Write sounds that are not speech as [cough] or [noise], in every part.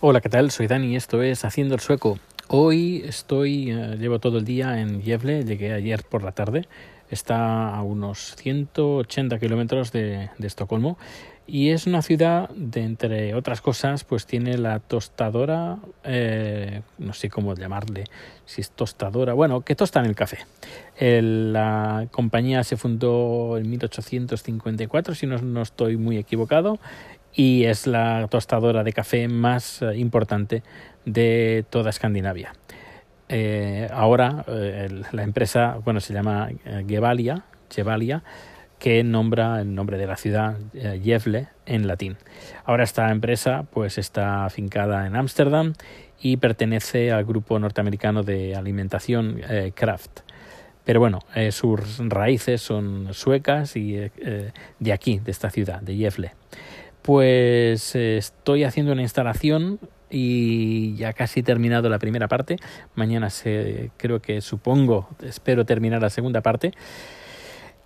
Hola, ¿qué tal? Soy Dani, esto es Haciendo el Sueco. Hoy estoy, eh, llevo todo el día en Gävle, llegué ayer por la tarde, está a unos 180 kilómetros de, Estocolmo y es una ciudad de, entre otras cosas, pues tiene la tostadora, eh, no sé cómo llamarle, si es tostadora, bueno, que tostan el café. La compañía se fundó en 1854, si no, no estoy muy equivocado, y es la tostadora de café más eh, importante de toda Escandinavia. Eh, ahora eh, la empresa, bueno, se llama Gevalia, Gevalia que nombra el nombre de la ciudad eh, en latín. Ahora esta empresa pues está afincada en Ámsterdam y pertenece al grupo norteamericano de alimentación Kraft. Pero bueno, sus raíces son suecas y de aquí, de esta ciudad, de Gefle. Pues estoy haciendo una instalación y ya casi terminado la primera parte. Mañana se, creo que supongo, espero terminar la segunda parte.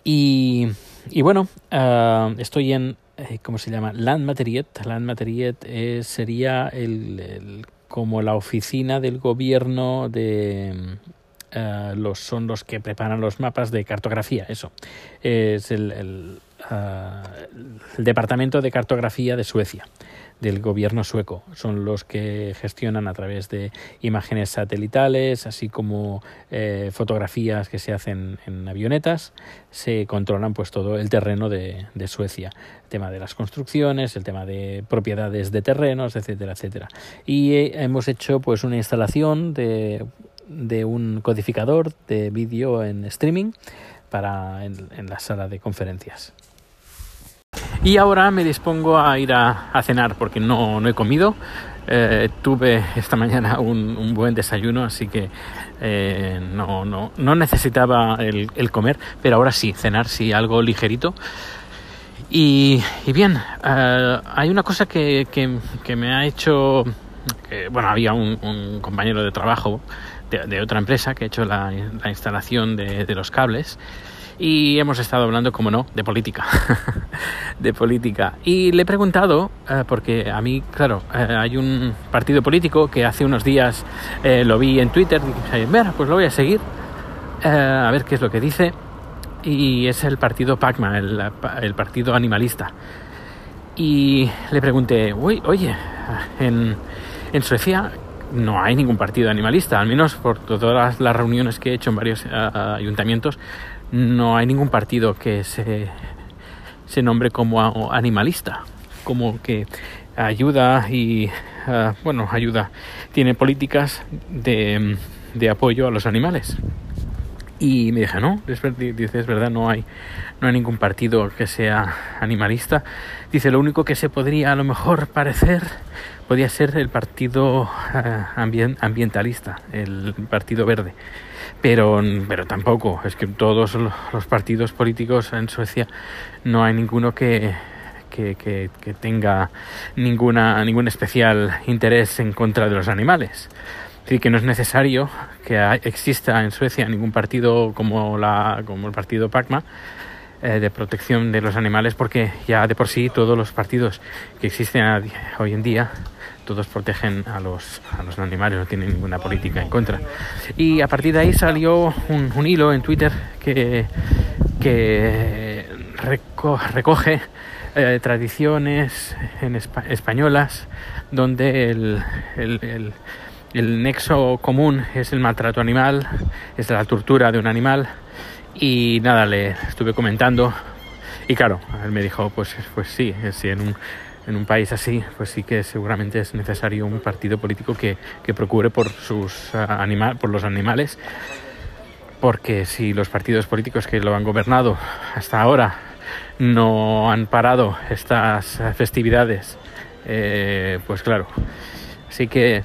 Y, y bueno, uh, estoy en, eh, ¿cómo se llama? Landmateriet. Landmateriet eh, sería el, como la oficina del gobierno de... Uh, los, son los que preparan los mapas de cartografía, eso. Es el, uh, el Departamento de Cartografía de Suecia del gobierno sueco. Son los que gestionan a través de imágenes satelitales, así como eh, fotografías que se hacen en avionetas, se controlan pues todo el terreno de, Suecia. El tema de las construcciones, el tema de propiedades de terrenos, etcétera, etcétera. Y eh, hemos hecho pues una instalación de, de un codificador de vídeo en streaming para en la sala de conferencias. Y ahora me dispongo a ir a, cenar porque no, no he comido. Eh, tuve esta mañana un, un, buen desayuno, así que eh, no, no, no, necesitaba el, comer, pero ahora sí, cenar sí, algo ligerito. Y, y bien, uh, hay una cosa que, que, me ha hecho, que, bueno, había un, un compañero de trabajo de, de, otra empresa que ha hecho la, la instalación de, de los cables y hemos estado hablando, como no, de política. [laughs] de política. Y le he preguntado, eh, porque a mí, claro, eh, hay un partido político que hace unos días eh, lo vi en Twitter, pues lo voy a seguir, a ver qué es lo que dice. Y es el partido PACMA, el, el partido animalista. Y le pregunté, oye, en, en Suecia no hay ningún partido animalista, al menos por todas las reuniones que he hecho en varios uh, ayuntamientos, no hay ningún partido que se, se nombre como animalista, como que ayuda y, uh, bueno, ayuda, tiene políticas de, de, apoyo a los animales. Y me dije, no, dice, es verdad, no hay, no hay ningún partido que sea animalista. Dice, lo único que se podría a lo mejor parecer podría ser el partido ambient, ambientalista, el Partido Verde pero, pero tampoco, es que todos los partidos políticos en Suecia no hay ninguno que, que, que, que tenga ninguna, ningún especial interés en contra de los animales. Es decir, que no es necesario que exista en Suecia ningún partido como, la, como el partido PACMA eh, de protección de los animales, porque ya de por sí todos los partidos que existen hoy en día todos protegen a los, a los animales, no tienen ninguna política en contra. Y a partir de ahí salió un, un hilo en Twitter que, que reco recoge eh, tradiciones en espa españolas donde el, el, el, el nexo común es el maltrato animal, es la tortura de un animal. Y nada, le estuve comentando. Y claro, él me dijo, pues, pues sí, si en un en un país así, pues sí que seguramente es necesario un partido político que, que procure por, sus, uh, anima por los animales, porque si los partidos políticos que lo han gobernado hasta ahora no han parado estas festividades, eh, pues claro, así que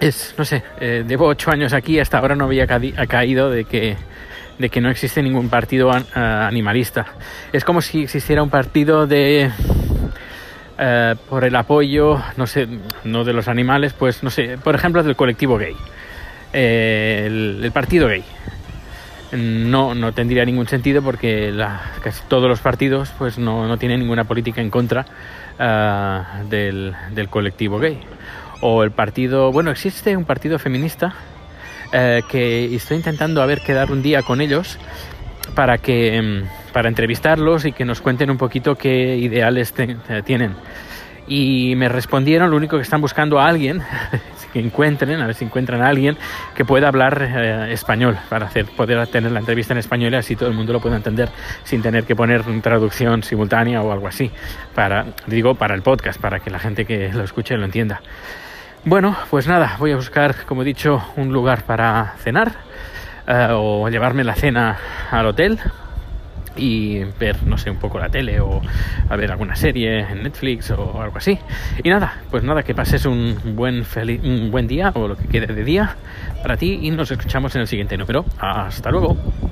es, no sé, eh, llevo ocho años aquí, hasta ahora no había ca caído de que de que no existe ningún partido uh, animalista. Es como si existiera un partido de eh, por el apoyo, no sé, no de los animales, pues no sé, por ejemplo del colectivo gay, eh, el, el, partido gay. No, no tendría ningún sentido porque la, casi todos los partidos pues no, no tienen ninguna política en contra ah, del, del colectivo gay. O el partido, bueno, existe un partido feminista eh, que estoy intentando a ver quedar un día con ellos para que mm, para entrevistarlos y que nos cuenten un poquito qué ideales te- eh, tienen. Y me respondieron, lo único que están buscando a alguien [laughs] que encuentren, a ver si encuentran a alguien que pueda hablar eh, español para hacer, poder tener la entrevista en español y así todo el mundo lo pueda entender sin tener que poner traducción simultánea o algo así. Para, digo, para el podcast, para que la gente que lo escuche lo entienda. Bueno, pues nada, voy a buscar, como he dicho, un lugar para cenar eh, o llevarme la cena al hotel y ver, no sé, un poco la tele o a ver alguna serie en Netflix o algo así. Y nada, pues nada, que pases un buen, un buen día o lo que quede de día para ti y nos escuchamos en el siguiente número. Hasta luego.